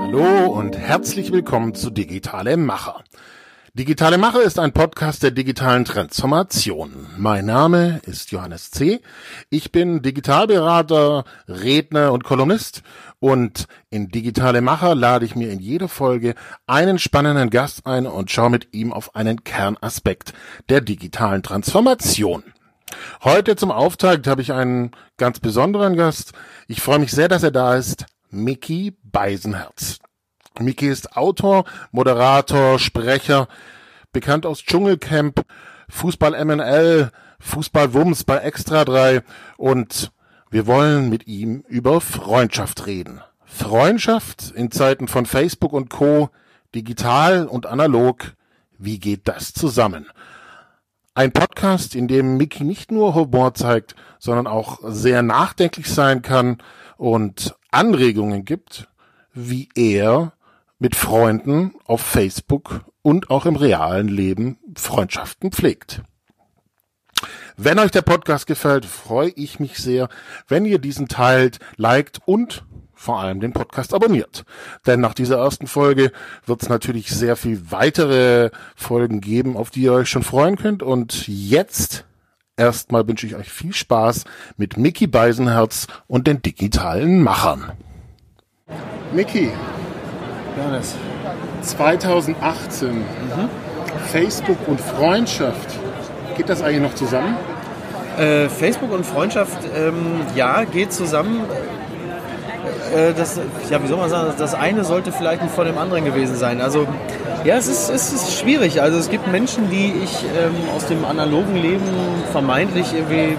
Hallo und herzlich willkommen zu Digitale Macher. Digitale Macher ist ein Podcast der digitalen Transformation. Mein Name ist Johannes C. Ich bin Digitalberater, Redner und Kolumnist und in Digitale Macher lade ich mir in jeder Folge einen spannenden Gast ein und schaue mit ihm auf einen Kernaspekt der digitalen Transformation. Heute zum Auftakt habe ich einen ganz besonderen Gast. Ich freue mich sehr, dass er da ist. Mickey Beisenherz. Miki ist Autor, Moderator, Sprecher, bekannt aus Dschungelcamp, Fußball MNL, Fußball Wums bei Extra 3 und wir wollen mit ihm über Freundschaft reden. Freundschaft in Zeiten von Facebook und Co, digital und analog, wie geht das zusammen? Ein Podcast, in dem Mickey nicht nur Humor zeigt, sondern auch sehr nachdenklich sein kann und Anregungen gibt, wie er mit Freunden auf Facebook und auch im realen Leben Freundschaften pflegt. Wenn euch der Podcast gefällt, freue ich mich sehr, wenn ihr diesen teilt, liked und vor allem den Podcast abonniert. Denn nach dieser ersten Folge wird es natürlich sehr viel weitere Folgen geben, auf die ihr euch schon freuen könnt. Und jetzt erstmal wünsche ich euch viel Spaß mit Mickey Beisenherz und den digitalen Machern. Mickey, Johannes. 2018. Mhm. Facebook und Freundschaft. Geht das eigentlich noch zusammen? Äh, Facebook und Freundschaft, ähm, ja, geht zusammen. Äh, das, ja, wie soll man sagen, das eine sollte vielleicht nicht vor dem anderen gewesen sein. Also, ja, es ist, es ist schwierig. Also, es gibt Menschen, die ich ähm, aus dem analogen Leben vermeintlich irgendwie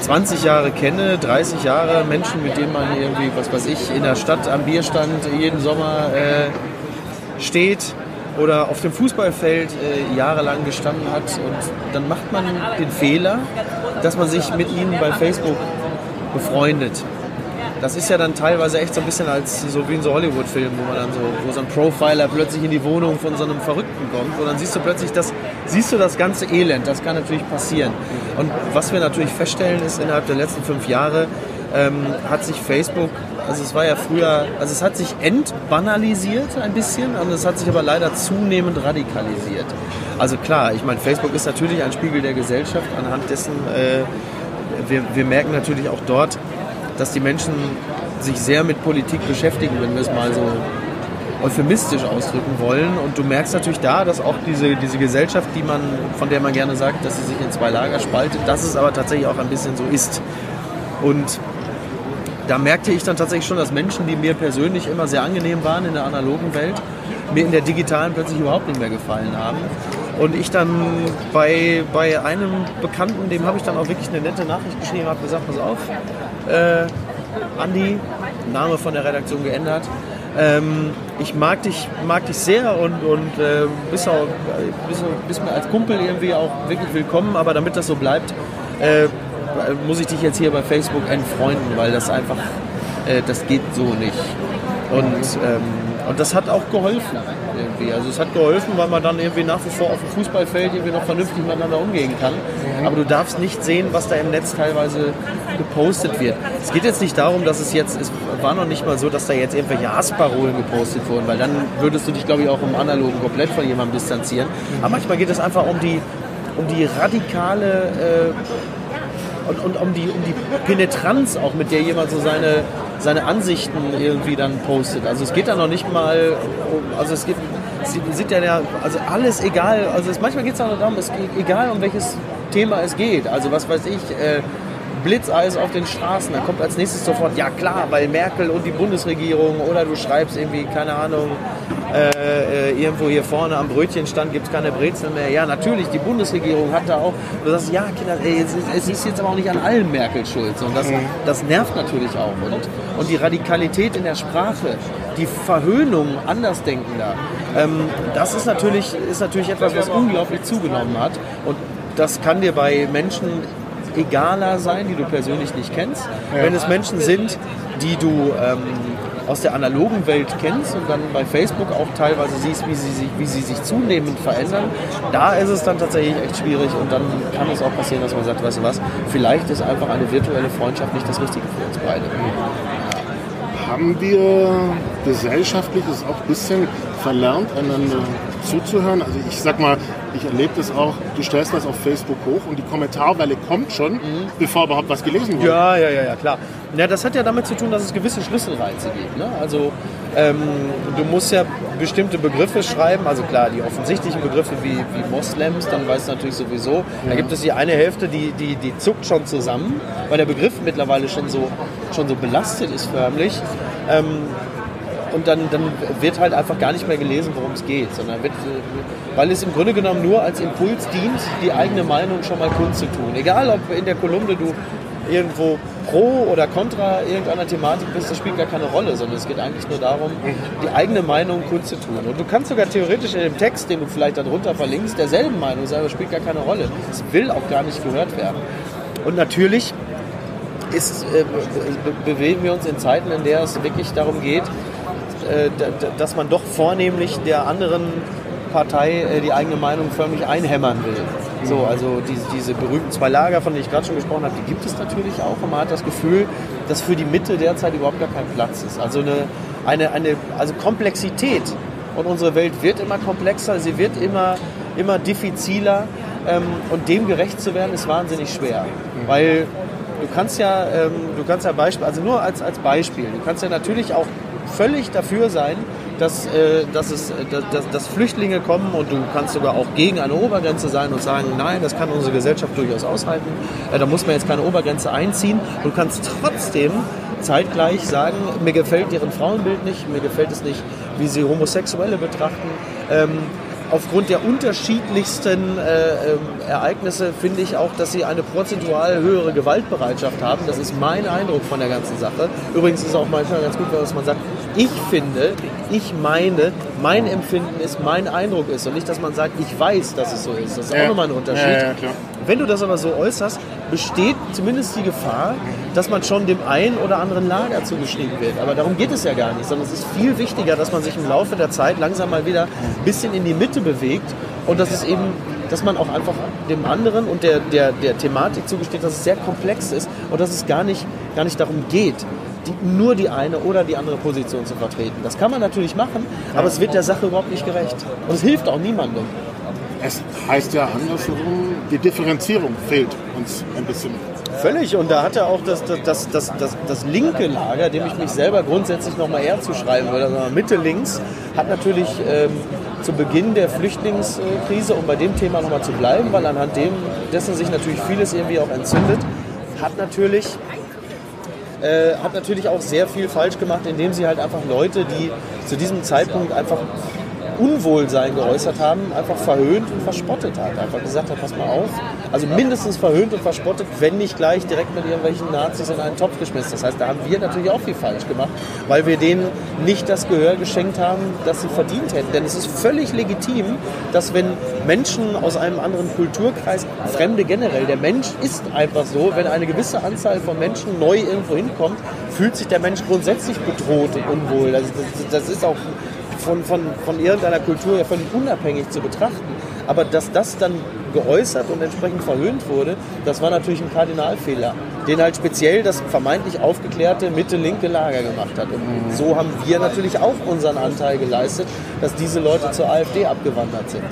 20 Jahre kenne, 30 Jahre Menschen, mit denen man irgendwie, was weiß ich, in der Stadt am Bierstand jeden Sommer äh, steht oder auf dem Fußballfeld äh, jahrelang gestanden hat. Und dann macht man den Fehler, dass man sich mit ihnen bei Facebook befreundet. Das ist ja dann teilweise echt so ein bisschen als so wie in so Hollywood-Filmen, wo man dann so, wo so ein Profiler plötzlich in die Wohnung von so einem Verrückten kommt, und dann siehst du plötzlich das, siehst du das ganze Elend. Das kann natürlich passieren. Und was wir natürlich feststellen ist, innerhalb der letzten fünf Jahre ähm, hat sich Facebook, also es war ja früher, also es hat sich entbanalisiert ein bisschen und es hat sich aber leider zunehmend radikalisiert. Also klar, ich meine, Facebook ist natürlich ein Spiegel der Gesellschaft, anhand dessen äh, wir, wir merken natürlich auch dort, dass die Menschen sich sehr mit Politik beschäftigen, wenn wir es mal so euphemistisch ausdrücken wollen. Und du merkst natürlich da, dass auch diese, diese Gesellschaft, die man, von der man gerne sagt, dass sie sich in zwei Lager spaltet, dass es aber tatsächlich auch ein bisschen so ist. Und da merkte ich dann tatsächlich schon, dass Menschen, die mir persönlich immer sehr angenehm waren in der analogen Welt, mir in der digitalen plötzlich überhaupt nicht mehr gefallen haben. Und ich dann bei, bei einem Bekannten, dem habe ich dann auch wirklich eine nette Nachricht geschrieben, habe gesagt, pass auf, äh, Andi, Name von der Redaktion geändert. Ähm, ich mag dich, mag dich sehr und, und äh, bist, auch, bist, bist, mir als Kumpel irgendwie auch wirklich willkommen, aber damit das so bleibt, äh, muss ich dich jetzt hier bei Facebook entfreunden, weil das einfach, äh, das geht so nicht. Und, ähm, und das hat auch geholfen irgendwie. Also es hat geholfen, weil man dann irgendwie nach wie vor auf dem Fußballfeld irgendwie noch vernünftig miteinander umgehen kann. Aber du darfst nicht sehen, was da im Netz teilweise gepostet wird. Es geht jetzt nicht darum, dass es jetzt, es war noch nicht mal so, dass da jetzt irgendwelche Hassparolen gepostet wurden, weil dann würdest du dich, glaube ich, auch im Analogen komplett von jemandem distanzieren. Aber manchmal geht es einfach um die, um die radikale äh, und, und um, die, um die Penetranz auch, mit der jemand so seine, seine Ansichten irgendwie dann postet. Also es geht da noch nicht mal, also es geht, sind ja, also alles egal, also es, manchmal geht es auch darum, es geht, egal um welches Thema es geht. Also was weiß ich, äh, Blitzeis auf den Straßen, dann kommt als nächstes sofort, ja klar, weil Merkel und die Bundesregierung oder du schreibst irgendwie, keine Ahnung, äh, äh irgendwo hier vorne am Brötchenstand gibt es keine Brezel mehr. Ja, natürlich, die Bundesregierung hat da auch, du sagst, ja Kinder, ey, es, ist, es, ist, jetzt aber auch nicht an allen Merkel schuld. Und das, mhm. das nervt natürlich auch. Und, und die Radikalität in der Sprache, die Verhöhnung Andersdenkender, ähm, das ist natürlich, ist natürlich etwas, was unglaublich zugenommen hat. Und das kann dir bei Menschen egaler sein, die du persönlich nicht kennst. Ja. Wenn es Menschen sind, die du, ähm, aus der analogen Welt kennst und dann bei Facebook auch teilweise siehst, wie sie, sich, wie sie sich zunehmend verändern, da ist es dann tatsächlich echt schwierig und dann kann es auch passieren, dass man sagt, weißt du was, vielleicht ist einfach eine virtuelle Freundschaft nicht das Richtige für uns beide. Haben wir gesellschaftlich es auch ein bisschen verlernt, einander zuzuhören? Also ich sag mal, ich erlebe das auch, du stellst das auf Facebook hoch und die Kommentarwelle kommt schon, mhm. bevor überhaupt was gelesen wird. Ja, ja, ja, ja, klar. Ja, das hat ja damit zu tun, dass es gewisse Schlüsselreize gibt. Ne? Also ähm, du musst ja bestimmte Begriffe schreiben, also klar, die offensichtlichen Begriffe wie, wie Moslems, dann weißt du natürlich sowieso, ja. da gibt es die eine Hälfte, die, die, die zuckt schon zusammen, weil der Begriff mittlerweile schon so, schon so belastet ist förmlich. Ähm, und dann, dann wird halt einfach gar nicht mehr gelesen, worum es geht, sondern wird, weil es im Grunde genommen nur als Impuls dient, die eigene Meinung schon mal kundzutun. Egal, ob in der Kolumne du irgendwo pro oder contra irgendeiner Thematik bist, das spielt gar keine Rolle, sondern es geht eigentlich nur darum, die eigene Meinung kundzutun. Und du kannst sogar theoretisch in dem Text, den du vielleicht darunter verlinkst, derselben Meinung sein, aber spielt gar keine Rolle. Es will auch gar nicht gehört werden. Und natürlich ist, äh, bewegen wir uns in Zeiten, in der es wirklich darum geht, dass man doch vornehmlich der anderen Partei äh, die eigene Meinung förmlich einhämmern will. So, mhm. also diese, diese berühmten zwei Lager, von denen ich gerade schon gesprochen habe, die gibt es natürlich auch. Und man hat das Gefühl, dass für die Mitte derzeit überhaupt gar kein Platz ist. Also eine, eine, eine also Komplexität. Und unsere Welt wird immer komplexer, sie wird immer, immer diffiziler. Ähm, und dem gerecht zu werden, ist wahnsinnig schwer. Mhm. Weil du kannst ja, ähm, du kannst ja Beispiel, also nur als, als Beispiel, du kannst ja natürlich auch völlig dafür sein, dass, äh, dass, es, dass, dass Flüchtlinge kommen und du kannst sogar auch gegen eine Obergrenze sein und sagen, nein, das kann unsere Gesellschaft durchaus aushalten. Äh, da muss man jetzt keine Obergrenze einziehen. Du kannst trotzdem zeitgleich sagen, mir gefällt deren Frauenbild nicht, mir gefällt es nicht, wie sie Homosexuelle betrachten. Ähm, aufgrund der unterschiedlichsten äh, ähm, Ereignisse finde ich auch, dass sie eine prozentual höhere Gewaltbereitschaft haben. Das ist mein Eindruck von der ganzen Sache. Übrigens ist es auch manchmal ganz gut, dass man sagt, ich finde, ich meine, mein Empfinden ist, mein Eindruck ist und nicht, dass man sagt, ich weiß, dass es so ist. Das ist ja. auch nochmal ein Unterschied. Ja, ja, Wenn du das aber so äußerst, besteht zumindest die Gefahr, dass man schon dem einen oder anderen Lager zugeschrieben wird. Aber darum geht es ja gar nicht, sondern es ist viel wichtiger, dass man sich im Laufe der Zeit langsam mal wieder ein bisschen in die Mitte bewegt und dass es eben dass man auch einfach dem anderen und der, der, der Thematik zugesteht, dass es sehr komplex ist und dass es gar nicht, gar nicht darum geht, die, nur die eine oder die andere Position zu vertreten. Das kann man natürlich machen, aber es wird der Sache überhaupt nicht gerecht. Und es hilft auch niemandem. Es heißt ja andersherum, die Differenzierung fehlt uns ein bisschen. Völlig. Und da hat er auch das, das, das, das, das linke Lager, dem ich mich selber grundsätzlich nochmal eher zuschreiben würde, also Mitte links, hat natürlich ähm, zu Beginn der Flüchtlingskrise, um bei dem Thema nochmal zu bleiben, weil anhand dem, dessen sich natürlich vieles irgendwie auch entzündet, hat natürlich, äh, hat natürlich auch sehr viel falsch gemacht, indem sie halt einfach Leute, die zu diesem Zeitpunkt einfach Unwohlsein geäußert haben, einfach verhöhnt und verspottet hat. Einfach gesagt hat, pass mal auf. Also mindestens verhöhnt und verspottet, wenn nicht gleich direkt mit irgendwelchen Nazis in einen Topf geschmissen. Das heißt, da haben wir natürlich auch viel falsch gemacht, weil wir denen nicht das Gehör geschenkt haben, das sie verdient hätten. Denn es ist völlig legitim, dass wenn Menschen aus einem anderen Kulturkreis, Fremde generell, der Mensch ist einfach so, wenn eine gewisse Anzahl von Menschen neu irgendwo hinkommt, fühlt sich der Mensch grundsätzlich bedroht und unwohl. Also das, das ist auch von, von, von irgendeiner Kultur ja völlig unabhängig zu betrachten. Aber dass das dann geäußert und entsprechend verhöhnt wurde, das war natürlich ein Kardinalfehler, den halt speziell das vermeintlich aufgeklärte Mitte-linke Lager gemacht hat. Und so haben wir natürlich auch unseren Anteil geleistet, dass diese Leute zur AfD abgewandert sind.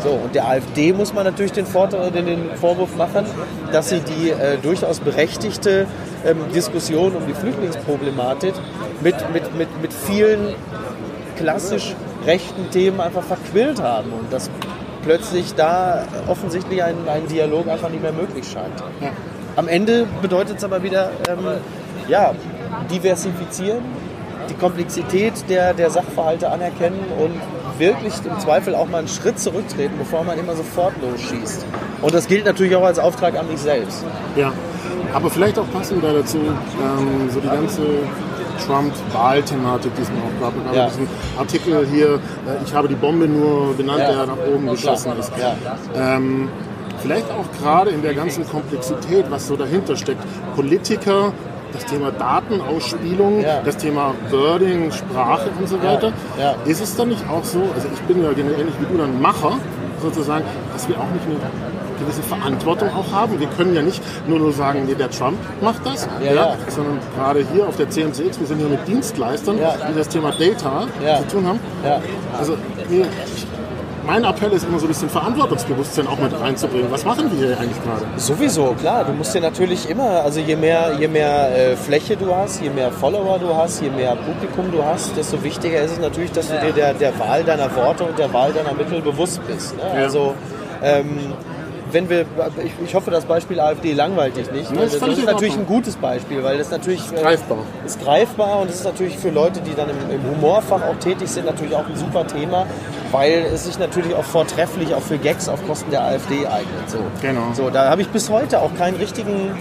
So, und der AfD muss man natürlich den, den Vorwurf machen, dass sie die äh, durchaus berechtigte ähm, Diskussion um die Flüchtlingsproblematik mit, mit, mit, mit vielen klassisch rechten Themen einfach verquillt haben und dass plötzlich da offensichtlich ein, ein Dialog einfach nicht mehr möglich scheint. Ja. Am Ende bedeutet es aber wieder, ähm, ja, diversifizieren, die Komplexität der, der Sachverhalte anerkennen und wirklich im Zweifel auch mal einen Schritt zurücktreten, bevor man immer sofort losschießt. Und das gilt natürlich auch als Auftrag an mich selbst. Ja, aber vielleicht auch passend dazu, ähm, so die ganze Trump-Wahlthematik, die es auch gab. Und ja. diesen Artikel hier, äh, ich habe die Bombe nur benannt, ja. der nach oben geschossen ist. Ja. Ähm, vielleicht auch gerade in der ganzen Komplexität, was so dahinter steckt. Politiker das Thema Datenausspielung, Ja. das Thema Wording, Sprache und so weiter. ja. Ist es dann nicht auch so, also ich bin ja ähnlich wie du dann Macher, sozusagen, dass wir auch nicht eine gewisse Verantwortung auch haben. Wir können ja nicht nur nur sagen, nee, der Trump macht das, Ja, ja. sondern gerade hier auf der CMCX, wir sind hier mit Dienstleistern, die das Thema Data zu tun haben. Also ich, mein Appell ist immer so ein bisschen Verantwortungsbewusstsein auch mit reinzubringen. Was machen wir hier eigentlich gerade? Sowieso, klar. Du musst dir natürlich immer, also je mehr, je mehr äh, Fläche du hast, je mehr Follower du hast, je mehr Publikum du hast, desto wichtiger ist es natürlich, dass du dir der, der Wahl deiner Worte und der Wahl deiner Mittel bewusst bist. Ne? Ja. Also ähm, wenn wir, ich, ich hoffe, das Beispiel AfD langweilt dich nicht. Ist das völlig ist natürlich ein gutes Beispiel, weil das natürlich äh, Greifbar. ist greifbar und es ist natürlich für Leute, die dann im, im Humorfach auch tätig sind, natürlich auch ein super Thema, weil es sich natürlich auch vortrefflich auch für Gags auf Kosten der AfD eignet. So. Genau. So, da habe ich bis heute auch keinen richtigen.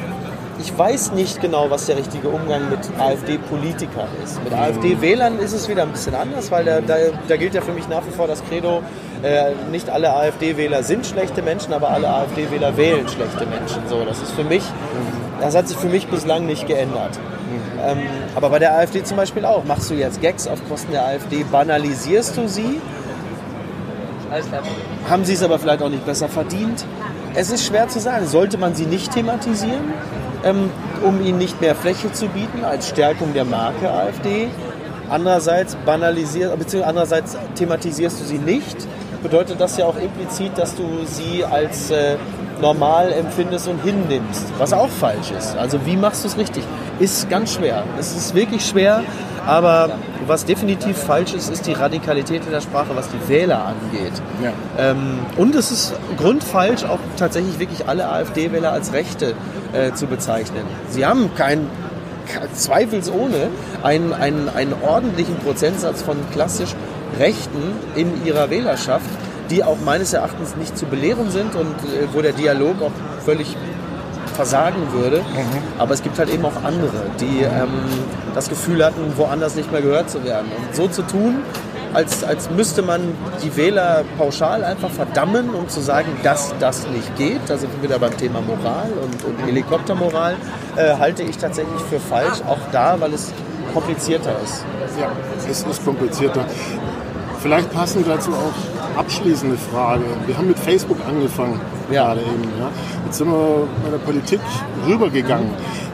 Ich weiß nicht genau, was der richtige Umgang mit AfD-Politikern ist. Mit AfD-Wählern ist es wieder ein bisschen anders, weil da, da, da gilt ja für mich nach wie vor das Credo, äh, nicht alle AfD-Wähler sind schlechte Menschen, aber alle AfD-Wähler wählen schlechte Menschen. So, das ist für mich, das hat sich für mich bislang nicht geändert. Ähm, aber bei der AfD zum Beispiel auch. Machst du jetzt Gags auf Kosten der AfD, banalisierst du sie? Haben sie es aber vielleicht auch nicht besser verdient? Es ist schwer zu sagen. Sollte man sie nicht thematisieren, ähm, um ihnen nicht mehr Fläche zu bieten als Stärkung der Marke AfD? Andererseits banalisierst, beziehungsweise andererseits thematisierst du sie nicht, bedeutet das ja auch implizit, dass du sie als äh, normal empfindest und hinnimmst, was auch falsch ist. Also wie machst du es richtig? Ist ganz schwer. Es ist wirklich schwer, aber was definitiv falsch ist, ist die Radikalität in der Sprache, was die Wähler angeht. Ja. Ähm, und es ist grundfalsch, auch tatsächlich wirklich alle AfD-Wähler als Rechte äh, zu bezeichnen. Sie haben kein, ke- zweifelsohne einen, einen, einen ordentlichen Prozentsatz von klassisch Rechten in ihrer Wählerschaft, die auch meines Erachtens nicht zu belehren sind und äh, wo der Dialog auch völlig versagen würde. Aber es gibt halt eben auch andere, die ähm, das Gefühl hatten, woanders nicht mehr gehört zu werden. Und so zu tun, als, als müsste man die Wähler pauschal einfach verdammen, um zu sagen, dass das nicht geht. Da sind wir wieder beim Thema Moral und, und Helikoptermoral, äh, halte ich tatsächlich für falsch. Auch da, weil es komplizierter ist. Ja, es ist komplizierter. Vielleicht passend dazu auch abschließende Frage. Wir haben mit Facebook angefangen, Ja. gerade eben. Ja. Jetzt sind wir bei der Politik rübergegangen.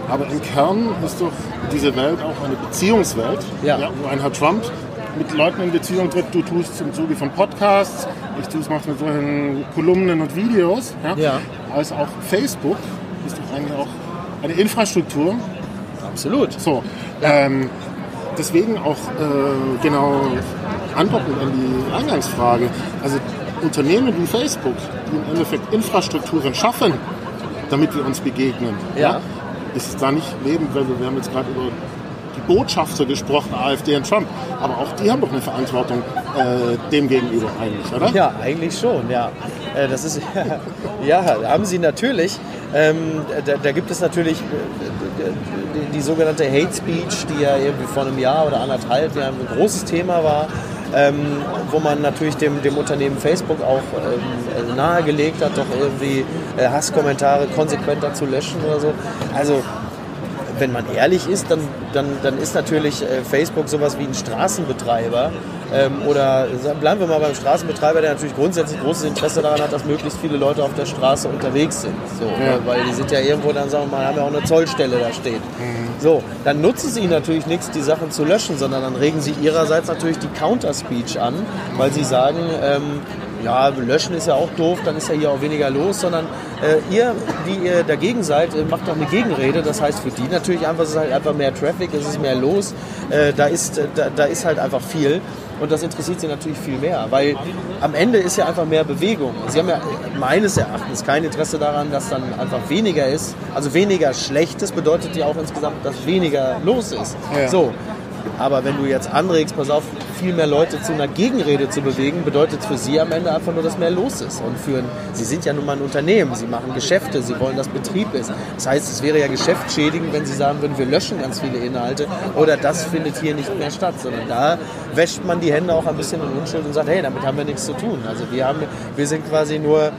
Aber im Kern ist doch diese Welt auch eine Beziehungswelt, Ja. wo ein Herr Trump mit Leuten in Beziehung tritt. Du tust es im Zuge von Podcasts, ich tue es manchmal mit solchen Kolumnen und Videos. Ja. Ja. Als auch Facebook ist doch eigentlich auch eine Infrastruktur, Absolut. so, ähm, deswegen auch äh, genau antwortend an die Eingangsfrage. Also Unternehmen wie Facebook, die im Endeffekt Infrastrukturen schaffen, damit wir uns begegnen. Ja. Ist es da nicht lebend, weil wir, wir haben jetzt gerade über Botschafter gesprochen, AfD und Trump, aber auch die haben doch eine Verantwortung äh, dem gegenüber eigentlich, oder? Ja, eigentlich schon, ja. Äh, Das ist, ja, haben sie natürlich. Ähm, da, da gibt es natürlich äh, die, die sogenannte Hate Speech, die ja irgendwie vor einem Jahr oder anderthalb Jahren ein großes Thema war, ähm, wo man natürlich dem, dem Unternehmen Facebook auch ähm, nahegelegt hat, doch irgendwie äh, Hasskommentare konsequenter zu löschen oder so. Also wenn man ehrlich ist, dann, dann, dann ist natürlich äh, Facebook sowas wie ein Straßenbetreiber. Ähm, oder bleiben wir mal beim Straßenbetreiber, der natürlich grundsätzlich großes Interesse daran hat, dass möglichst viele Leute auf der Straße unterwegs sind. So, Ja. Weil die sind ja irgendwo, dann sagen wir mal, haben ja auch eine Zollstelle da steht. So, dann nutzen sie ihnen natürlich nichts, die Sachen zu löschen, sondern dann regen sie ihrerseits natürlich die Counter-Speech an, weil sie sagen, ähm, ja, löschen ist ja auch doof, dann ist ja hier auch weniger los, sondern äh, ihr, die ihr dagegen seid, äh, macht doch eine Gegenrede. Das heißt für die natürlich einfach, es ist halt einfach mehr Traffic, es ist mehr los, äh, da, ist, äh, da, da ist halt einfach viel. Und das interessiert sie natürlich viel mehr, weil am Ende ist ja einfach mehr Bewegung. Sie haben ja meines Erachtens kein Interesse daran, dass dann einfach weniger ist. Also weniger Schlechtes bedeutet ja auch insgesamt, dass weniger los ist. Ja. So, aber wenn du jetzt anregst, pass auf, viel mehr Leute zu einer Gegenrede zu bewegen, bedeutet für sie am Ende einfach nur, dass mehr los ist. Und für sie sind ja nun mal ein Unternehmen, sie machen Geschäfte, sie wollen, dass Betrieb ist. Das heißt, es wäre ja geschäftsschädigend, wenn sie sagen würden, wir löschen ganz viele Inhalte oder das findet hier nicht mehr statt, sondern da wäscht man die Hände auch ein bisschen in Unschuld und sagt, hey, damit haben wir nichts zu tun. Also wir, haben, wir sind quasi nur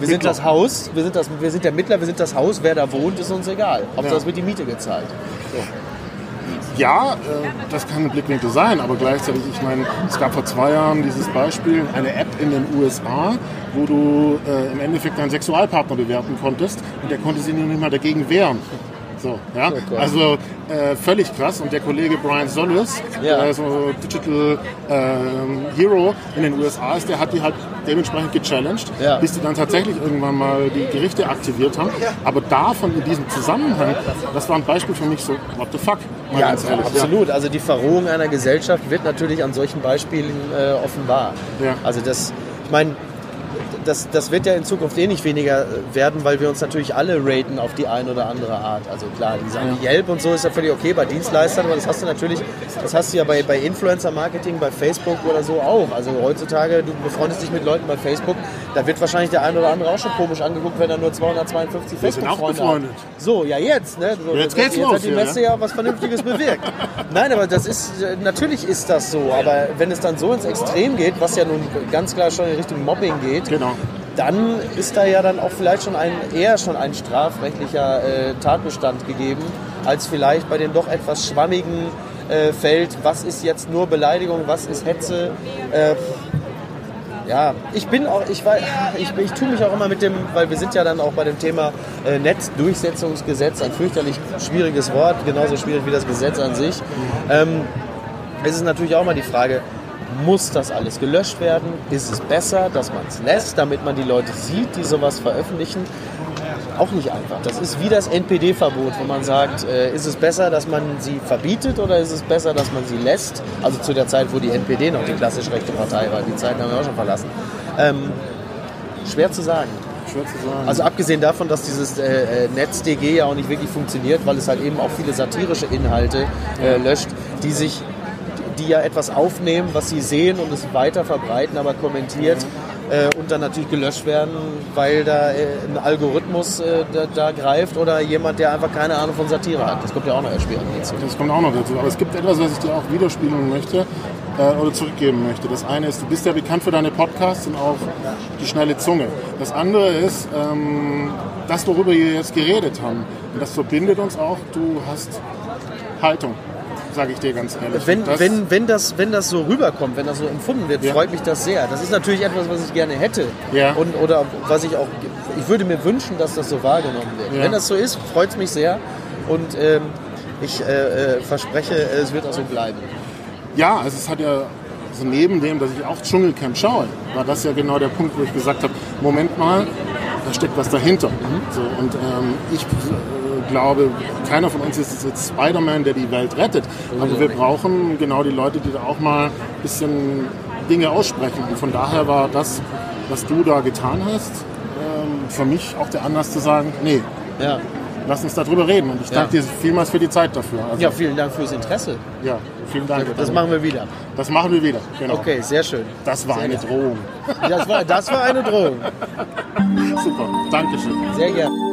Wir sind das Haus, wir sind, das, wir sind der Mittler, wir sind das Haus. Wer da wohnt, ist uns egal. Hauptsache, Ja. es wird die Miete gezahlt. Ja, äh, das kann ein Blickwinkel sein, aber gleichzeitig, ich meine, es gab vor zwei Jahren dieses Beispiel, eine App in den USA, wo du äh, im Endeffekt deinen Sexualpartner bewerten konntest und der konnte sich nicht mal dagegen wehren. So, ja, Oh also äh, völlig krass. Und der Kollege Brian Solis, Ja. der so Digital ähm, Hero in den USA ist, der hat die halt dementsprechend gechallenged, Ja. bis die dann tatsächlich irgendwann mal die Gerichte aktiviert haben. Aber davon in diesem Zusammenhang, das war ein Beispiel für mich so, what the fuck, Ja, ganz ehrlich. absolut. Also die Verrohung einer Gesellschaft wird natürlich an solchen Beispielen äh, offenbar. Ja. Also das, ich meine, das, das wird ja in Zukunft eh nicht weniger werden, weil wir uns natürlich alle raten auf die eine oder andere Art. Also klar, die Sachen wie Yelp und so ist ja völlig okay bei Dienstleistern, aber das hast du natürlich, das hast du ja bei, bei Influencer-Marketing, bei Facebook oder so auch. Also heutzutage, du befreundest dich mit Leuten bei Facebook, da wird wahrscheinlich der eine oder andere auch schon komisch angeguckt, wenn er nur 252 Wir sind auch Facebook-Freunde hat. befreundet. So, ja jetzt, ne? So, Jetzt geht's los hat die Messe ne? ja was Vernünftiges bewirkt. Nein, aber das ist, äh, natürlich ist das so, aber wenn es dann so ins Extrem geht, was ja nun ganz klar schon in Richtung Mobbing geht, Genau. Dann ist da ja dann auch vielleicht schon ein, eher schon ein strafrechtlicher äh, Tatbestand gegeben, als vielleicht bei dem doch etwas schwammigen äh, Feld, was ist jetzt nur Beleidigung, was ist Hetze. Äh, ja, ich bin auch, ich, weiß, ich, ich tue mich auch immer mit dem, weil wir sind ja dann auch bei dem Thema äh, Netzdurchsetzungsgesetz, ein fürchterlich schwieriges Wort, genauso schwierig wie das Gesetz an sich. Ähm, es ist natürlich auch mal die Frage, muss das alles gelöscht werden? Ist es besser, dass man es lässt, damit man die Leute sieht, die sowas veröffentlichen? Auch nicht einfach. Das ist wie das NPD-Verbot, wo man sagt, äh, ist es besser, dass man sie verbietet oder ist es besser, dass man sie lässt? Also zu der Zeit, wo die NPD noch die klassisch rechte Partei war. Die Zeiten haben wir auch schon verlassen. Ähm, schwer zu sagen. Schwer zu sagen. Also abgesehen davon, dass dieses äh, äh, NetzDG ja auch nicht wirklich funktioniert, weil es halt eben auch viele satirische Inhalte äh, löscht, die sich, die ja etwas aufnehmen, was sie sehen und es weiter verbreiten, aber kommentiert äh, und dann natürlich gelöscht werden, weil da äh, ein Algorithmus äh, da, da greift oder jemand, der einfach keine Ahnung von Satire hat. Das kommt ja auch noch erschwerend hinzu. Das kommt auch noch dazu. Aber es gibt etwas, was ich dir auch widerspiegeln möchte äh, oder zurückgeben möchte. Das eine ist, du bist ja bekannt für deine Podcasts und auch die schnelle Zunge. Das andere ist, ähm, das, worüber wir jetzt geredet haben, und das verbindet uns auch, du hast Haltung, sage ich dir ganz ehrlich. Wenn, das, wenn, wenn, das, wenn das so rüberkommt, wenn das so empfunden wird, Ja. freut mich das sehr. Das ist natürlich etwas, was ich gerne hätte. Ja. Und, oder was ich auch, ich würde mir wünschen, dass das so wahrgenommen wird. Ja. Wenn das so ist, freut es mich sehr. Und ähm, ich äh, äh, verspreche, es wird auch so bleiben. Ja, also es hat ja, so neben dem, dass ich auch Dschungelcamp schaue, war das ja genau der Punkt, wo ich gesagt habe, Moment mal, da steckt was dahinter. So, und ähm, ich glaube, keiner von uns ist jetzt Spider-Man, der die Welt rettet. Aber wir brauchen genau die Leute, die da auch mal ein bisschen Dinge aussprechen. Und von daher war das, was du da getan hast, ähm, für mich auch der Anlass zu sagen, nee, Ja. lass uns darüber reden. Und ich danke dir vielmals für die Zeit dafür. Also, ja, vielen Dank fürs Interesse. ja, vielen Dank. Das machen wir wieder. Das machen wir wieder. Genau. Okay, sehr schön. Das war eine Drohung. Das war, das war eine Drohung. Super. Dankeschön. Sehr gerne.